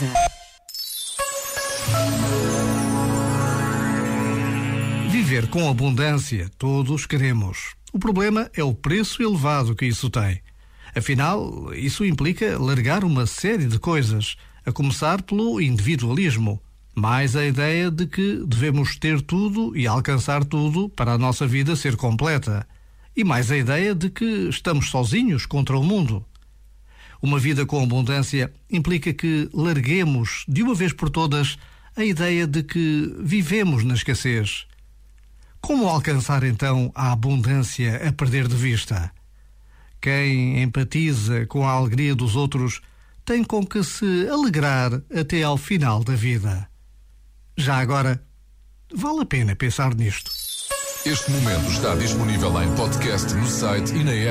casa. Viver com abundância todos queremos. O problema é o preço elevado que isso tem. Afinal, isso implica largar uma série de coisas, a começar pelo individualismo, mais a ideia de que devemos ter tudo e alcançar tudo para a nossa vida ser completa, e mais a ideia de que estamos sozinhos contra o mundo. Uma vida com abundância implica que larguemos, de uma vez por todas, a ideia de que vivemos na escassez. Como alcançar então a abundância a perder de vista? Quem empatiza com a alegria dos outros tem com que se alegrar até ao final da vida. Já agora, vale a pena pensar nisto. Este momento está disponível em podcast no site e na app.